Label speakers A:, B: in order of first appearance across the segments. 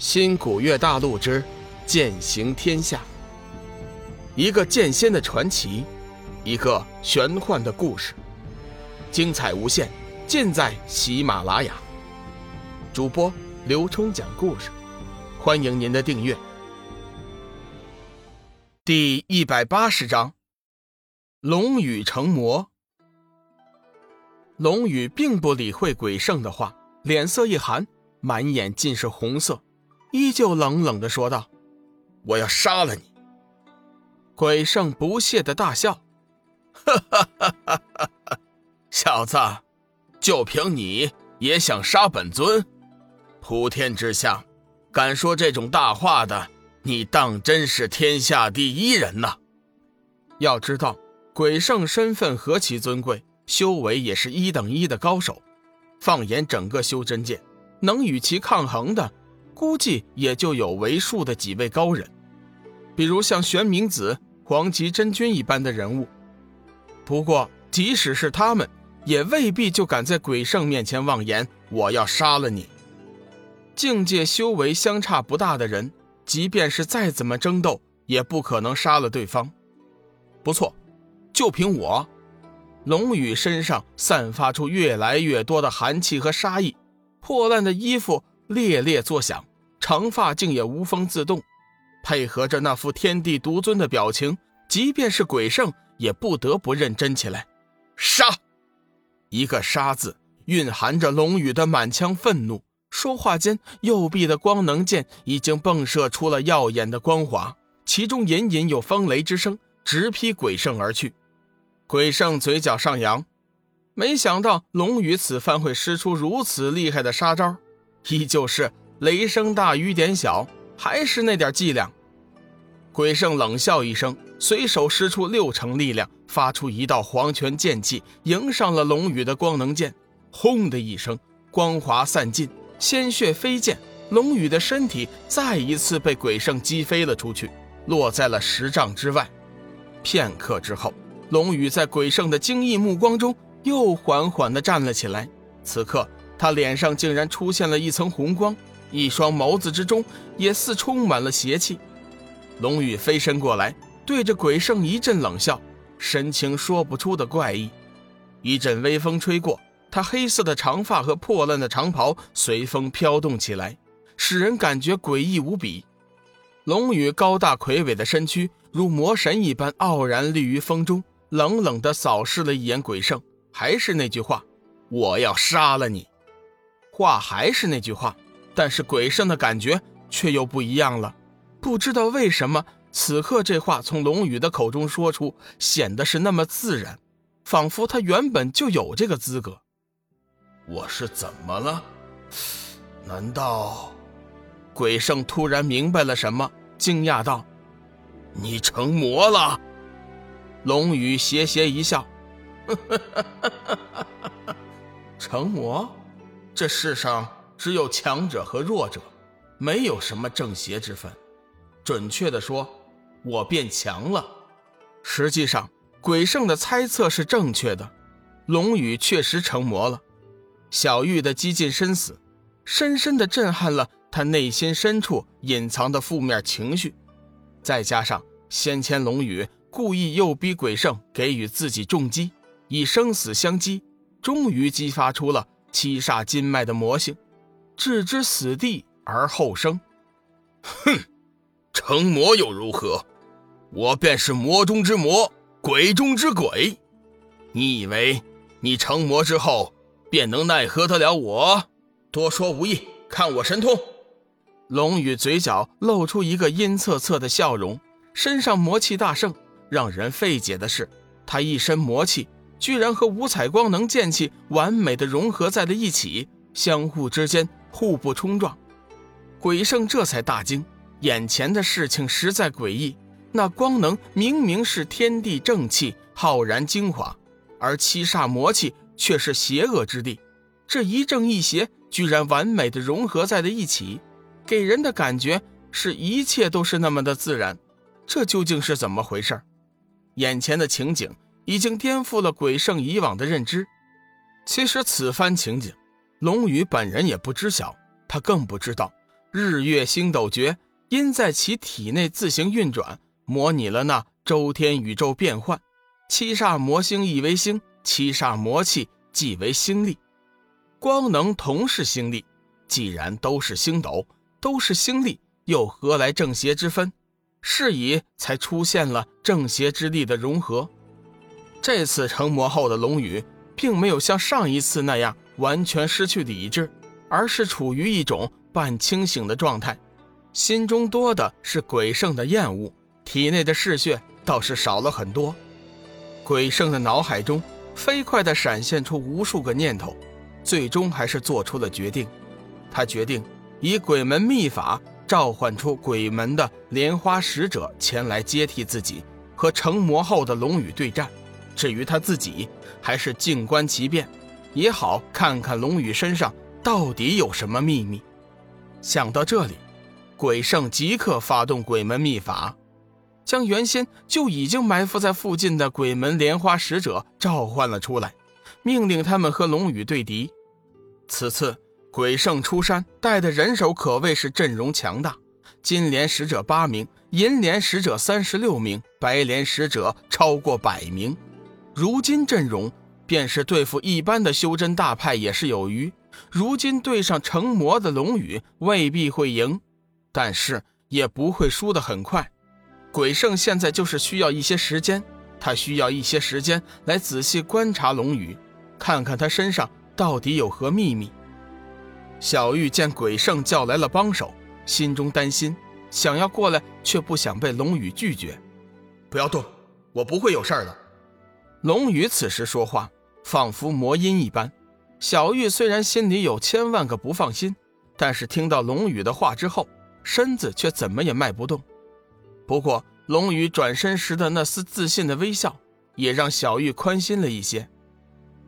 A: 新古月大陆之剑行天下，一个剑仙的传奇，一个玄幻的故事，精彩无限，尽在喜马拉雅。主播刘冲讲故事，欢迎您的订阅。第一百八十章，龙羽成魔。龙宇并不理会鬼圣的话，脸色一寒，满眼尽是红色。依旧冷冷的说道：“我要杀了你！”鬼圣不屑的大笑：“哈哈哈哈哈！小子，就凭你也想杀本尊？普天之下，敢说这种大话的，你当真是天下第一人呐！要知道，鬼圣身份何其尊贵，修为也是一等一的高手。放眼整个修真界，能与其抗衡的。”估计也就有为数的几位高人，比如像玄冥子、黄极真君一般的人物。不过，即使是他们，也未必就敢在鬼圣面前妄言“我要杀了你”。境界修为相差不大的人，即便是再怎么争斗，也不可能杀了对方。不错，就凭我，龙宇身上散发出越来越多的寒气和杀意，破烂的衣服猎猎作响。长发竟也无风自动，配合着那副天地独尊的表情，即便是鬼圣也不得不认真起来。杀！一个“杀”字蕴含着龙宇的满腔愤怒。说话间，右臂的光能剑已经迸射出了耀眼的光华，其中隐隐有风雷之声，直劈鬼圣而去。鬼圣嘴角上扬，没想到龙宇此番会施出如此厉害的杀招，依旧是。雷声大雨点小，还是那点伎俩。鬼圣冷笑一声，随手施出六成力量，发出一道黄泉剑气，迎上了龙宇的光能剑。轰的一声，光华散尽，鲜血飞溅，龙宇的身体再一次被鬼圣击飞了出去，落在了十丈之外。片刻之后，龙宇在鬼圣的惊异目光中又缓缓地站了起来。此刻，他脸上竟然出现了一层红光。一双眸子之中也似充满了邪气。龙宇飞身过来，对着鬼圣一阵冷笑，神情说不出的怪异。一阵微风吹过，他黑色的长发和破烂的长袍随风飘动起来，使人感觉诡异无比。龙宇高大魁伟的身躯如魔神一般傲然立于风中，冷冷地扫视了一眼鬼圣，还是那句话：“我要杀了你。”话还是那句话。但是鬼圣的感觉却又不一样了，不知道为什么，此刻这话从龙宇的口中说出，显得是那么自然，仿佛他原本就有这个资格。我是怎么了？难道？鬼圣突然明白了什么，惊讶道：“你成魔了？”龙宇邪邪一笑：“ 成魔？这世上……”只有强者和弱者，没有什么正邪之分。准确的说，我变强了。实际上，鬼圣的猜测是正确的，龙宇确实成魔了。小玉的激进身死，深深的震撼了他内心深处隐藏的负面情绪。再加上先前龙宇故意诱逼鬼圣给予自己重击，以生死相激，终于激发出了七煞金脉的魔性。置之死地而后生，
B: 哼，成魔又如何？我便是魔中之魔，鬼中之鬼。你以为你成魔之后便能奈何得了我？多说无益，看我神通！
A: 龙宇嘴角露出一个阴恻恻的笑容，身上魔气大盛。让人费解的是，他一身魔气居然和五彩光能剑气完美的融合在了一起，相互之间。互不冲撞，鬼圣这才大惊，眼前的事情实在诡异。那光能明明是天地正气，浩然精华，而七煞魔气却是邪恶之地。这一正一邪居然完美的融合在了一起，给人的感觉是一切都是那么的自然。这究竟是怎么回事？眼前的情景已经颠覆了鬼圣以往的认知。其实此番情景。龙宇本人也不知晓，他更不知道，日月星斗诀因在其体内自行运转，模拟了那周天宇宙变幻。七煞魔星亦为星，七煞魔气即为星力。光能同是星力，既然都是星斗，都是星力，又何来正邪之分？是以才出现了正邪之力的融合。这次成魔后的龙宇，并没有像上一次那样完全失去理智，而是处于一种半清醒的状态，心中多的是鬼圣的厌恶，体内的嗜血倒是少了很多。鬼圣的脑海中飞快地闪现出无数个念头，最终还是做出了决定。他决定以鬼门秘法召唤出鬼门的莲花使者前来接替自己，和成魔后的龙宇对战。至于他自己，还是静观其变，也好看看龙宇身上到底有什么秘密。想到这里，鬼圣即刻发动鬼门秘法，将原先就已经埋伏在附近的鬼门莲花使者召唤了出来，命令他们和龙宇对敌。此次鬼圣出山带的人手可谓是阵容强大，金莲使者八名，银莲使者三十六名，白莲使者超过百名。如今阵容，便是对付一般的修真大派也是有余。如今对上成魔的龙宇，未必会赢，但是也不会输得很快。鬼圣现在就是需要一些时间，他需要一些时间来仔细观察龙宇，看看他身上到底有何秘密。小玉见鬼圣叫来了帮手，心中担心，想要过来，却不想被龙宇拒绝。
B: 不要动，我不会有事儿的。
A: 龙宇此时说话，仿佛魔音一般。小玉虽然心里有千万个不放心，但是听到龙宇的话之后，身子却怎么也迈不动。不过，龙宇转身时的那丝自信的微笑，也让小玉宽心了一些。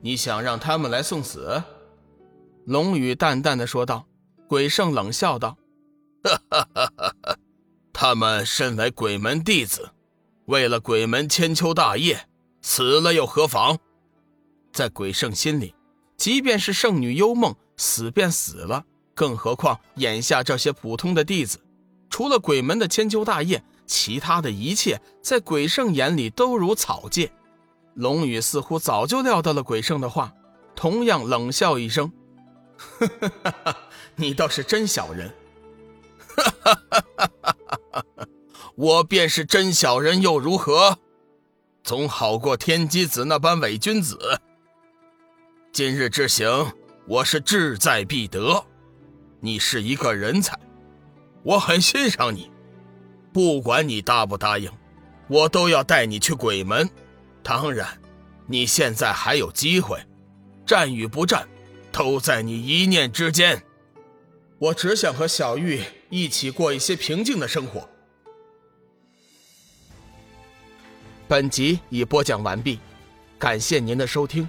A: 你想让他们来送死？龙宇淡淡的说道。鬼圣冷笑道：“
B: 哈哈哈哈哈！他们身为鬼门弟子，为了鬼门千秋大业。”死了又何妨？
A: 在鬼圣心里，即便是圣女幽梦死便死了，更何况眼下这些普通的弟子，除了鬼门的千秋大业，其他的一切在鬼圣眼里都如草芥。龙宇似乎早就料到了鬼圣的话，同样冷笑一声：“，你倒是真小人。”！
B: 我便是真小人又如何？总好过天机子那般伪君子。今日之行，我是志在必得。你是一个人才，我很欣赏你。不管你答不答应，我都要带你去鬼门。当然，你现在还有机会，战与不战，都在你一念之间。
A: 我只想和小玉一起过一些平静的生活。本集已播讲完毕，感谢您的收听。